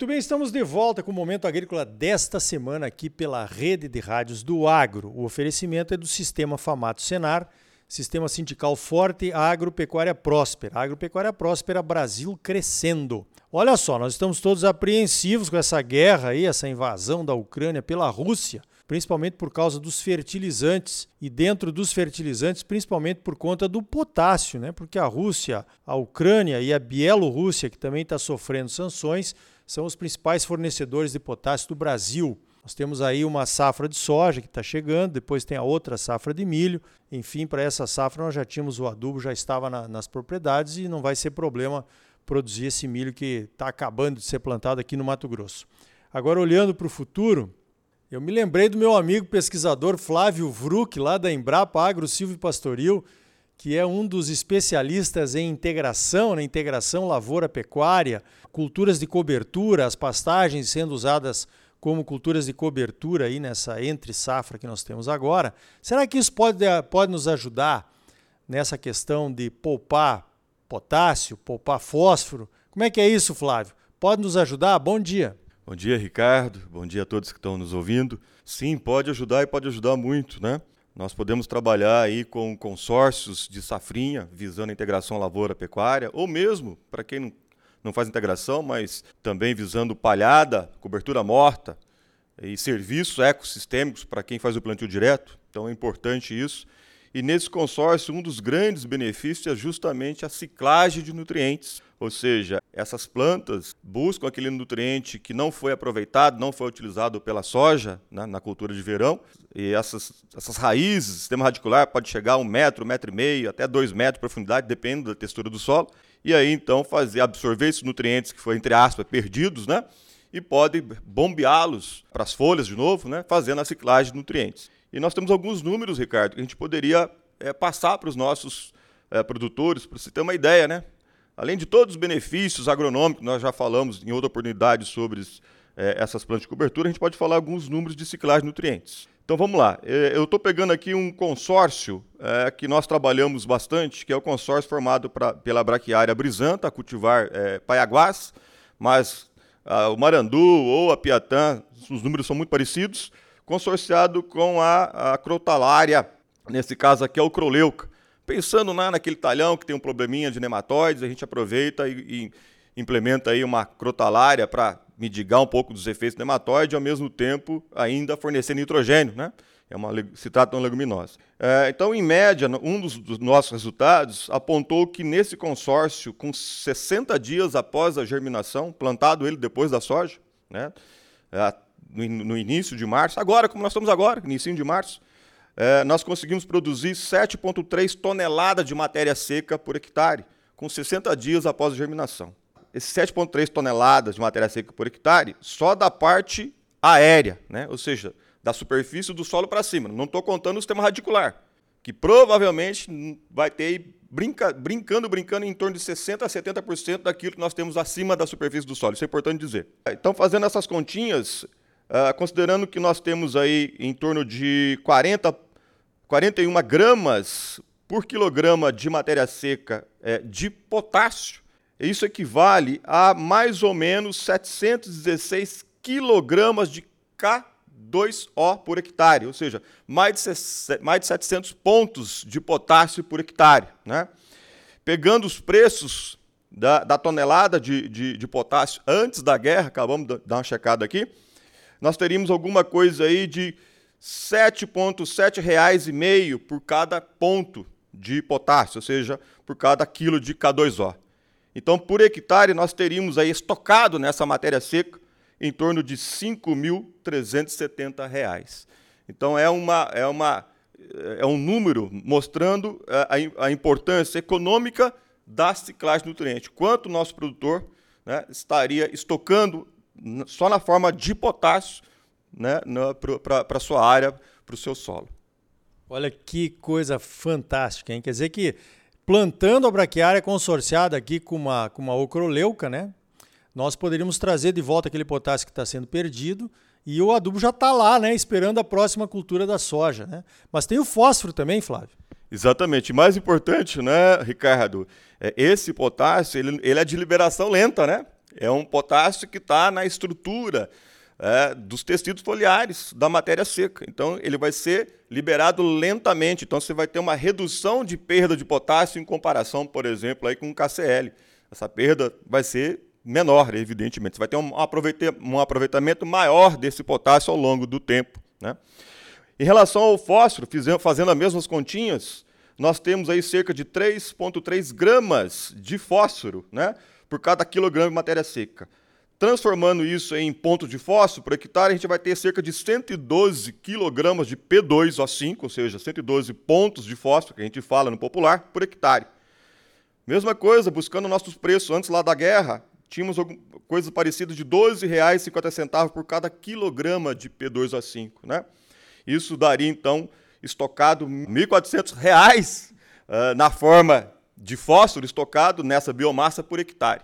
Muito bem, estamos de volta com o Momento Agrícola desta semana aqui pela Rede de Rádios do Agro. O oferecimento é do Sistema Famato Senar, Sistema Sindical Forte, Agropecuária Próspera. Agropecuária Próspera, Brasil crescendo. Olha só, nós estamos todos apreensivos com essa guerra aí, essa invasão da Ucrânia pela Rússia principalmente por causa dos fertilizantes e dentro dos fertilizantes, principalmente por conta do potássio, né? Porque a Rússia, a Ucrânia e a Bielorrússia, que também está sofrendo sanções, são os principais fornecedores de potássio do Brasil. Nós temos aí uma safra de soja que está chegando, depois tem a outra safra de milho. Enfim, para essa safra nós já tínhamos o adubo, já estava na, nas propriedades e não vai ser problema produzir esse milho que está acabando de ser plantado aqui no Mato Grosso. Agora, olhando para o futuro, eu me lembrei do meu amigo pesquisador Flávio Vruck, lá da Embrapa Agro Silvio Pastoril, que é um dos especialistas em integração, na né, integração lavoura-pecuária, culturas de cobertura, as pastagens sendo usadas como culturas de cobertura aí nessa entre safra que nós temos agora. Será que isso pode, pode nos ajudar nessa questão de poupar potássio, poupar fósforo? Como é que é isso, Flávio? Pode nos ajudar? Bom dia. Bom dia, Ricardo. Bom dia a todos que estão nos ouvindo. Sim, pode ajudar e pode ajudar muito, né? Nós podemos trabalhar aí com consórcios de safrinha, visando a integração lavoura-pecuária, ou mesmo, para quem não, não faz integração, mas também visando palhada, cobertura morta e serviços ecossistêmicos para quem faz o plantio direto. Então é importante isso. E nesse consórcio, um dos grandes benefícios é justamente a ciclagem de nutrientes ou seja, essas plantas buscam aquele nutriente que não foi aproveitado, não foi utilizado pela soja né, na cultura de verão. E essas, essas raízes, sistema radicular pode chegar a um metro, um metro e meio, até dois metros de profundidade, depende da textura do solo. E aí então fazer absorver esses nutrientes que foram, entre aspas, perdidos, né? E pode bombeá-los para as folhas de novo, né? Fazendo a ciclagem de nutrientes. E nós temos alguns números, Ricardo, que a gente poderia é, passar para os nossos é, produtores, para você ter uma ideia, né? Além de todos os benefícios agronômicos, nós já falamos em outra oportunidade sobre é, essas plantas de cobertura, a gente pode falar alguns números de ciclagem de nutrientes. Então vamos lá, é, eu estou pegando aqui um consórcio é, que nós trabalhamos bastante, que é o consórcio formado pra, pela braquiária brisanta, a cultivar é, paiaguás, mas a, o marandu ou a piatã, os números são muito parecidos, consorciado com a, a crotalária, nesse caso aqui é o croleuca pensando na, naquele talhão que tem um probleminha de nematóides, a gente aproveita e, e implementa aí uma crotalária para mitigar um pouco dos efeitos do nematóide ao mesmo tempo ainda fornecer nitrogênio, né? É uma, se trata de uma leguminosa. É, então, em média, um dos, dos, nossos resultados apontou que nesse consórcio, com 60 dias após a germinação, plantado ele depois da soja, né, é, no, no, início de março, agora, como nós estamos agora, início de março, é, nós conseguimos produzir 7,3 toneladas de matéria seca por hectare, com 60 dias após a germinação. Esses 7,3 toneladas de matéria seca por hectare só da parte aérea, né? ou seja, da superfície do solo para cima. Não estou contando o sistema radicular, que provavelmente vai ter brinca, brincando, brincando em torno de 60% a 70% daquilo que nós temos acima da superfície do solo. Isso é importante dizer. Então, fazendo essas continhas, Uh, considerando que nós temos aí em torno de 40, 41 gramas por quilograma de matéria seca é, de potássio, isso equivale a mais ou menos 716 quilogramas de K2O por hectare, ou seja, mais de, mais de 700 pontos de potássio por hectare. Né? Pegando os preços da, da tonelada de, de, de potássio antes da guerra, acabamos de dar uma checada aqui, nós teríamos alguma coisa aí de R$ 7,7,5 por cada ponto de potássio, ou seja, por cada quilo de K2O. Então, por hectare, nós teríamos aí estocado nessa matéria seca em torno de R$ 5.370. Então, é, uma, é, uma, é um número mostrando a, a importância econômica da ciclagem nutriente. Quanto o nosso produtor né, estaria estocando só na forma de potássio né, para a sua área, para o seu solo. Olha que coisa fantástica, hein? Quer dizer que plantando a braquiária consorciada aqui com uma, com uma ocroleuca, né? Nós poderíamos trazer de volta aquele potássio que está sendo perdido e o adubo já está lá, né? Esperando a próxima cultura da soja, né? Mas tem o fósforo também, Flávio. Exatamente. Mais importante, né, Ricardo? É, esse potássio, ele, ele é de liberação lenta, né? É um potássio que está na estrutura é, dos tecidos foliares da matéria seca. Então, ele vai ser liberado lentamente. Então, você vai ter uma redução de perda de potássio em comparação, por exemplo, aí com o KCl. Essa perda vai ser menor, evidentemente. Você vai ter um aproveitamento maior desse potássio ao longo do tempo. Né? Em relação ao fósforo, fazendo as mesmas continhas, nós temos aí cerca de 3,3 gramas de fósforo né, por cada quilograma de matéria seca. Transformando isso em ponto de fósforo por hectare, a gente vai ter cerca de 112 quilogramas de P2O5, ou seja, 112 pontos de fósforo, que a gente fala no popular, por hectare. Mesma coisa, buscando nossos preços antes lá da guerra, tínhamos coisas parecidas de R$ 12,50 por cada quilograma de P2O5. Né? Isso daria, então, estocado R$ 1.400 uh, na forma de fósforo estocado nessa biomassa por hectare.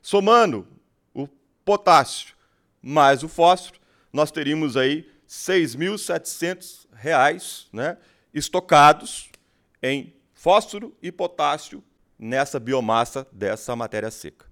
Somando potássio mais o fósforo, nós teríamos aí R$ 6.700 né, estocados em fósforo e potássio nessa biomassa dessa matéria seca.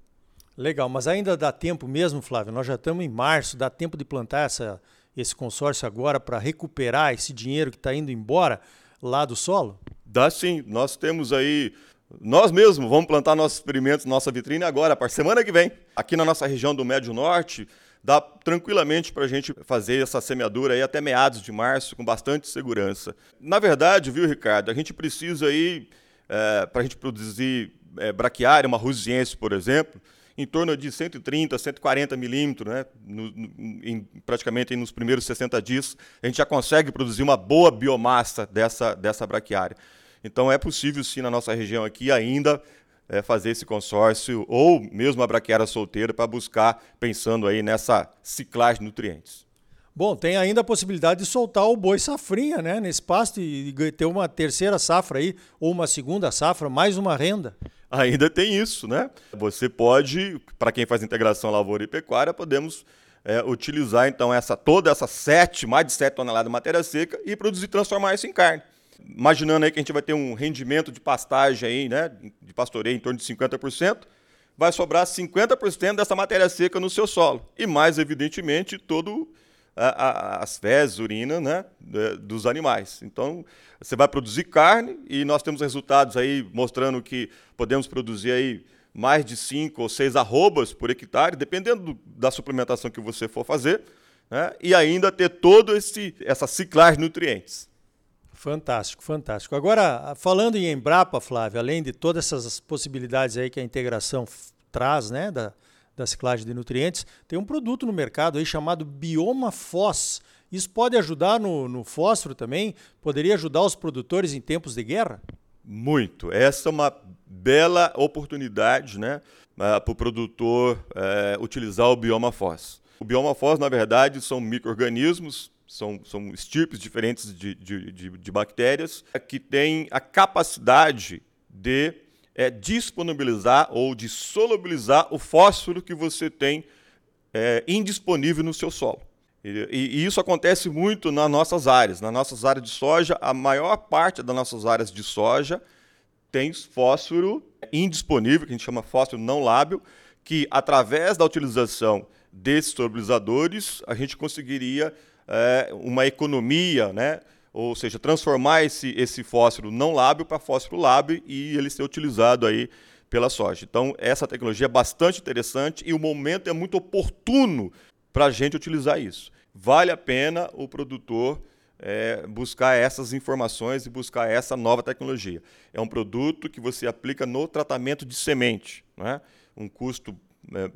Legal, mas ainda dá tempo mesmo, Flávio? Nós já estamos em março, dá tempo de plantar essa, esse consórcio agora para recuperar esse dinheiro que está indo embora lá do solo? Dá sim. Nós temos aí. Nós mesmos vamos plantar nossos experimentos, nossa vitrine agora, para semana que vem. Aqui na nossa região do Médio Norte, dá tranquilamente para a gente fazer essa semeadura aí até meados de março com bastante segurança. Na verdade, viu, Ricardo, a gente precisa aí, é, para a gente produzir é, braquiária, uma rusiense, por exemplo, em torno de 130, 140 milímetros, né? No, no, em, praticamente nos primeiros 60 dias, a gente já consegue produzir uma boa biomassa dessa, dessa braquiária. Então é possível sim na nossa região aqui ainda é, fazer esse consórcio ou mesmo a braquiária solteira para buscar pensando aí nessa ciclagem de nutrientes. Bom, tem ainda a possibilidade de soltar o boi safrinha, né, nesse pasto e ter uma terceira safra aí ou uma segunda safra, mais uma renda ainda tem isso, né? Você pode, para quem faz integração lavoura e pecuária, podemos é, utilizar então essa toda essa sete, mais de 7 toneladas de matéria seca e produzir, transformar isso em carne. Imaginando aí que a gente vai ter um rendimento de pastagem aí, né, de pastoreio em torno de 50%, vai sobrar 50% dessa matéria seca no seu solo. E mais evidentemente todo a, a, as fezes, urina né, dos animais. Então, você vai produzir carne e nós temos resultados aí mostrando que podemos produzir aí mais de 5 ou 6 arrobas por hectare, dependendo do, da suplementação que você for fazer, né, e ainda ter toda essa ciclagem de nutrientes. Fantástico, fantástico. Agora, falando em Embrapa, Flávio, além de todas essas possibilidades aí que a integração traz, né, da, da ciclagem de nutrientes, tem um produto no mercado aí chamado Bioma Fós. Isso pode ajudar no, no fósforo também? Poderia ajudar os produtores em tempos de guerra? Muito. Essa é uma bela oportunidade né, para o produtor é, utilizar o bioma fós. O bioma fós, na verdade, são micro-organismos, são, são estirpes diferentes de, de, de, de bactérias que têm a capacidade de é, disponibilizar ou de solubilizar o fósforo que você tem é, indisponível no seu solo. E, e, isso acontece muito nas nossas áreas. Nas nossas áreas de soja, a maior parte das nossas áreas de soja tem fósforo indisponível, que a gente chama fósforo não lábil, que através da utilização desses solubilizadores, a gente conseguiria é, uma economia, né? ou seja, transformar esse, esse fósforo não lábio para fósforo lábio e ele ser utilizado aí pela soja. Então, essa tecnologia é bastante interessante e o momento é muito oportuno para a gente utilizar isso. Vale a pena o produtor é, buscar essas informações e buscar essa nova tecnologia. É um produto que você aplica no tratamento de semente, né? um custo é,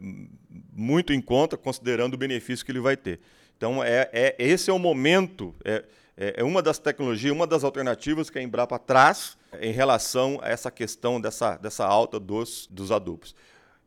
muito em conta, considerando o benefício que ele vai ter. Então, é, é esse é o momento. É, é, é uma das tecnologias, uma das alternativas que a Embrapa traz em relação a essa questão dessa, dessa alta dos, dos adubos.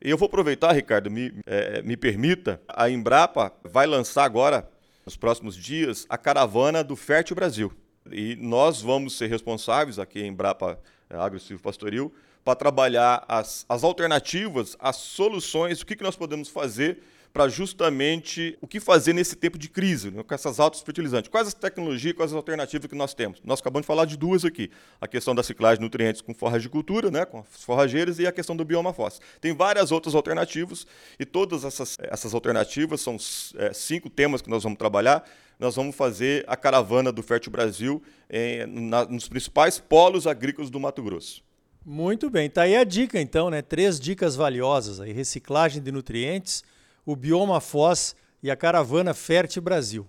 E eu vou aproveitar, Ricardo, me, é, me permita, a Embrapa vai lançar agora, nos próximos dias, a caravana do Fértil Brasil. E nós vamos ser responsáveis, aqui em Embrapa Agro Pastoril, para trabalhar as, as alternativas, as soluções, o que, que nós podemos fazer para justamente o que fazer nesse tempo de crise, né, com essas altas fertilizantes. Quais as tecnologias, quais as alternativas que nós temos? Nós acabamos de falar de duas aqui. A questão da ciclagem de nutrientes com forragicultura, né, com as forrageiras, e a questão do bioma fóssil. Tem várias outras alternativas, e todas essas, essas alternativas são é, cinco temas que nós vamos trabalhar. Nós vamos fazer a caravana do Fértil Brasil é, na, nos principais polos agrícolas do Mato Grosso. Muito bem, tá aí a dica então, né? Três dicas valiosas aí: reciclagem de nutrientes, o bioma Foz e a caravana Fértil Brasil.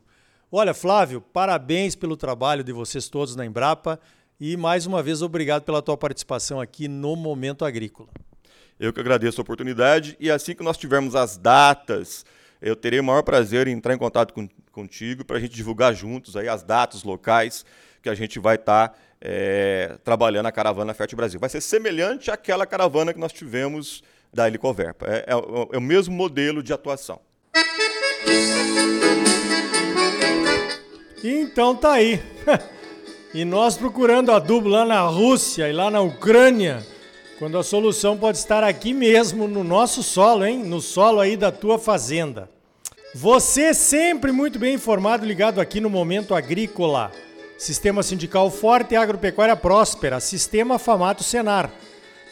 Olha, Flávio, parabéns pelo trabalho de vocês todos na Embrapa e mais uma vez obrigado pela tua participação aqui no Momento Agrícola. Eu que agradeço a oportunidade e assim que nós tivermos as datas, eu terei o maior prazer em entrar em contato com, contigo para a gente divulgar juntos aí as datas locais que a gente vai estar tá, é, trabalhando a caravana Fértil Brasil. Vai ser semelhante àquela caravana que nós tivemos da Helicoverpa. É, é, é o mesmo modelo de atuação. Então tá aí. e nós procurando adubo lá na Rússia e lá na Ucrânia, quando a solução pode estar aqui mesmo no nosso solo, hein? No solo aí da tua fazenda. Você sempre muito bem informado, ligado aqui no Momento Agrícola. Sistema Sindical Forte e Agropecuária Próspera, Sistema Famato Senar,